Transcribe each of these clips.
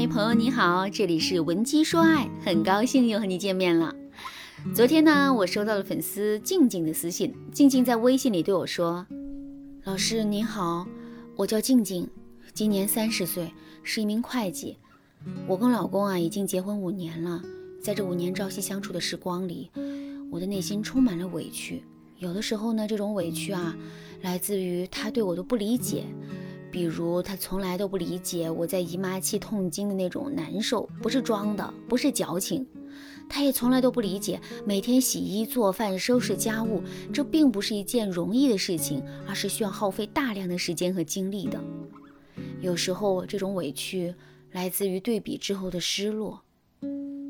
嗨，朋友你好，这里是文姬说爱，很高兴又和你见面了。昨天呢，我收到了粉丝静静的私信，静静在微信里对我说：“老师你好，我叫静静，今年三十岁，是一名会计。我跟老公啊已经结婚五年了，在这五年朝夕相处的时光里，我的内心充满了委屈。有的时候呢，这种委屈啊，来自于他对我的不理解。”比如他从来都不理解我在姨妈期痛经的那种难受，不是装的，不是矫情。他也从来都不理解每天洗衣做饭收拾家务，这并不是一件容易的事情，而是需要耗费大量的时间和精力的。有时候这种委屈来自于对比之后的失落。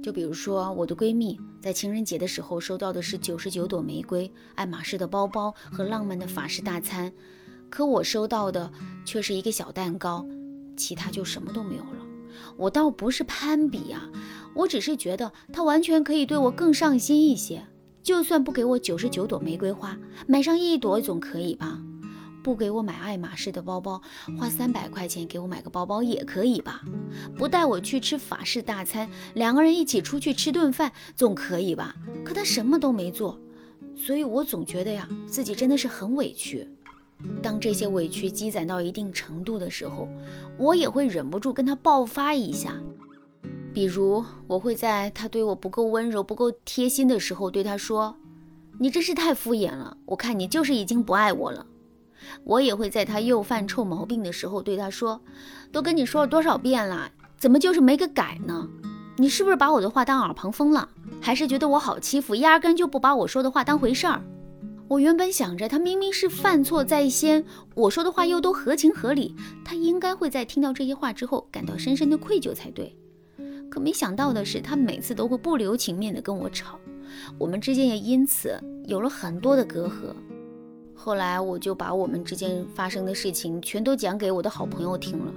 就比如说我的闺蜜在情人节的时候收到的是九十九朵玫瑰、爱马仕的包包和浪漫的法式大餐。可我收到的却是一个小蛋糕，其他就什么都没有了。我倒不是攀比啊，我只是觉得他完全可以对我更上心一些。就算不给我九十九朵玫瑰花，买上一朵总可以吧？不给我买爱马仕的包包，花三百块钱给我买个包包也可以吧？不带我去吃法式大餐，两个人一起出去吃顿饭总可以吧？可他什么都没做，所以我总觉得呀，自己真的是很委屈。当这些委屈积攒到一定程度的时候，我也会忍不住跟他爆发一下。比如，我会在他对我不够温柔、不够贴心的时候，对他说：“你真是太敷衍了，我看你就是已经不爱我了。”我也会在他又犯臭毛病的时候，对他说：“都跟你说了多少遍了，怎么就是没个改呢？你是不是把我的话当耳旁风了？还是觉得我好欺负，压根就不把我说的话当回事儿？”我原本想着，他明明是犯错在先，我说的话又都合情合理，他应该会在听到这些话之后感到深深的愧疚才对。可没想到的是，他每次都会不留情面的跟我吵，我们之间也因此有了很多的隔阂。后来我就把我们之间发生的事情全都讲给我的好朋友听了，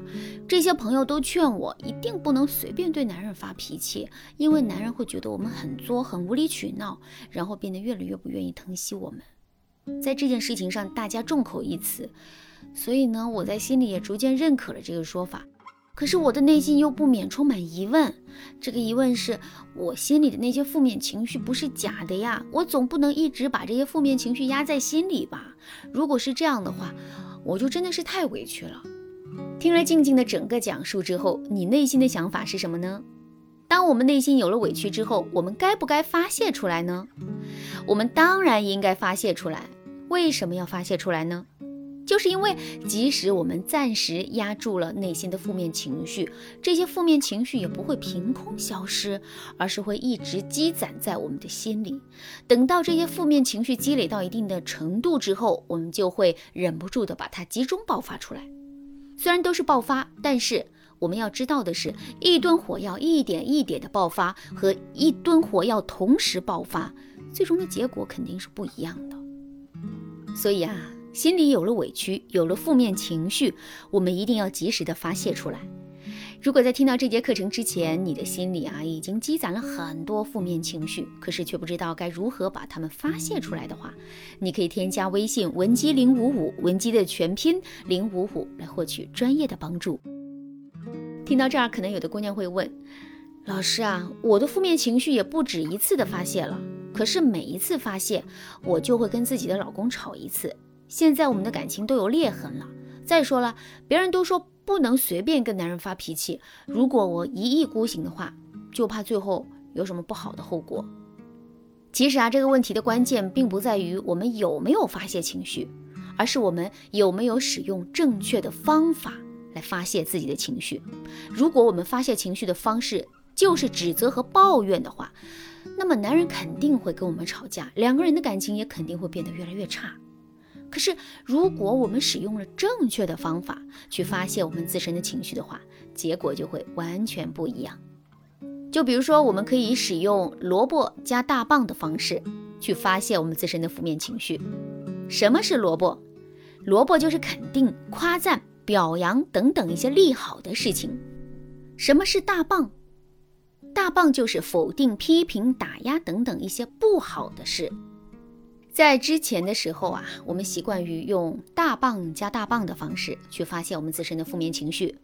这些朋友都劝我一定不能随便对男人发脾气，因为男人会觉得我们很作、很无理取闹，然后变得越来越不愿意疼惜我们。在这件事情上，大家众口一词，所以呢，我在心里也逐渐认可了这个说法。可是我的内心又不免充满疑问，这个疑问是我心里的那些负面情绪不是假的呀？我总不能一直把这些负面情绪压在心里吧？如果是这样的话，我就真的是太委屈了。听了静静的整个讲述之后，你内心的想法是什么呢？当我们内心有了委屈之后，我们该不该发泄出来呢？我们当然应该发泄出来。为什么要发泄出来呢？就是因为即使我们暂时压住了内心的负面情绪，这些负面情绪也不会凭空消失，而是会一直积攒在我们的心里。等到这些负面情绪积累到一定的程度之后，我们就会忍不住的把它集中爆发出来。虽然都是爆发，但是。我们要知道的是，一吨火药一点一点的爆发和一吨火药同时爆发，最终的结果肯定是不一样的。所以啊，心里有了委屈，有了负面情绪，我们一定要及时的发泄出来。如果在听到这节课程之前，你的心里啊已经积攒了很多负面情绪，可是却不知道该如何把它们发泄出来的话，你可以添加微信文姬零五五，文姬的全拼零五五，来获取专业的帮助。听到这儿，可能有的姑娘会问：“老师啊，我的负面情绪也不止一次的发泄了，可是每一次发泄，我就会跟自己的老公吵一次。现在我们的感情都有裂痕了。再说了，别人都说不能随便跟男人发脾气，如果我一意孤行的话，就怕最后有什么不好的后果。其实啊，这个问题的关键并不在于我们有没有发泄情绪，而是我们有没有使用正确的方法。”来发泄自己的情绪。如果我们发泄情绪的方式就是指责和抱怨的话，那么男人肯定会跟我们吵架，两个人的感情也肯定会变得越来越差。可是，如果我们使用了正确的方法去发泄我们自身的情绪的话，结果就会完全不一样。就比如说，我们可以使用萝卜加大棒的方式去发泄我们自身的负面情绪。什么是萝卜？萝卜就是肯定、夸赞。表扬等等一些利好的事情。什么是大棒？大棒就是否定、批评、打压等等一些不好的事。在之前的时候啊，我们习惯于用大棒加大棒的方式去发泄我们自身的负面情绪，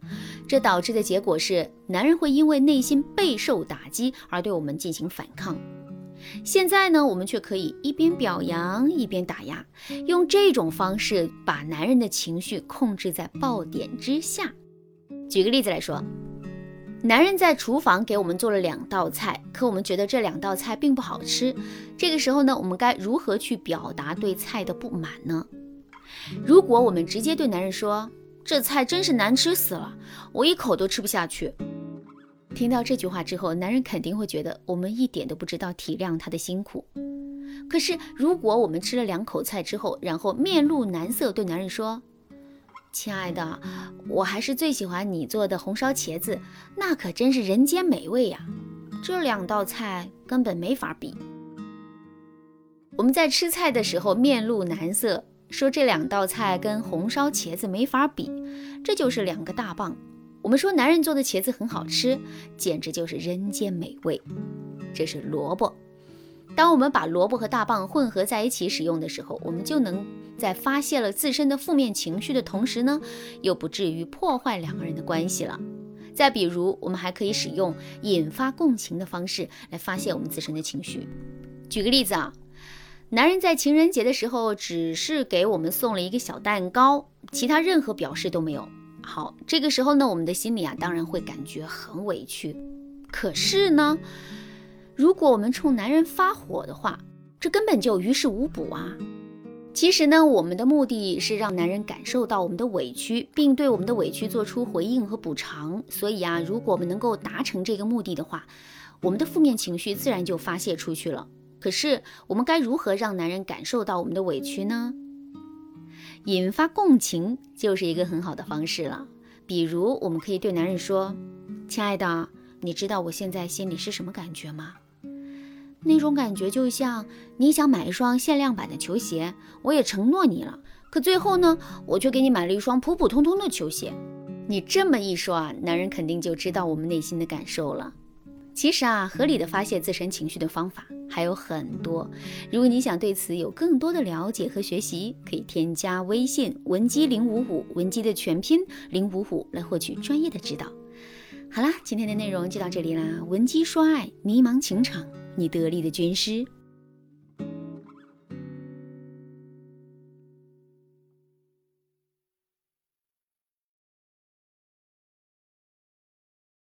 这导致的结果是，男人会因为内心备受打击而对我们进行反抗。现在呢，我们却可以一边表扬一边打压，用这种方式把男人的情绪控制在爆点之下。举个例子来说，男人在厨房给我们做了两道菜，可我们觉得这两道菜并不好吃。这个时候呢，我们该如何去表达对菜的不满呢？如果我们直接对男人说：“这菜真是难吃死了，我一口都吃不下去。”听到这句话之后，男人肯定会觉得我们一点都不知道体谅他的辛苦。可是，如果我们吃了两口菜之后，然后面露难色对男人说：“亲爱的，我还是最喜欢你做的红烧茄子，那可真是人间美味呀！这两道菜根本没法比。”我们在吃菜的时候面露难色，说这两道菜跟红烧茄子没法比，这就是两个大棒。我们说男人做的茄子很好吃，简直就是人间美味。这是萝卜。当我们把萝卜和大棒混合在一起使用的时候，我们就能在发泄了自身的负面情绪的同时呢，又不至于破坏两个人的关系了。再比如，我们还可以使用引发共情的方式来发泄我们自身的情绪。举个例子啊，男人在情人节的时候只是给我们送了一个小蛋糕，其他任何表示都没有。好，这个时候呢，我们的心里啊，当然会感觉很委屈。可是呢，如果我们冲男人发火的话，这根本就于事无补啊。其实呢，我们的目的是让男人感受到我们的委屈，并对我们的委屈做出回应和补偿。所以啊，如果我们能够达成这个目的的话，我们的负面情绪自然就发泄出去了。可是，我们该如何让男人感受到我们的委屈呢？引发共情就是一个很好的方式了。比如，我们可以对男人说：“亲爱的，你知道我现在心里是什么感觉吗？那种感觉就像你想买一双限量版的球鞋，我也承诺你了，可最后呢，我却给你买了一双普普通通的球鞋。你这么一说啊，男人肯定就知道我们内心的感受了。”其实啊，合理的发泄自身情绪的方法还有很多。如果你想对此有更多的了解和学习，可以添加微信文姬零五五，文姬的全拼零五五来获取专业的指导。好啦，今天的内容就到这里啦。文姬说爱，迷茫情场，你得力的军师。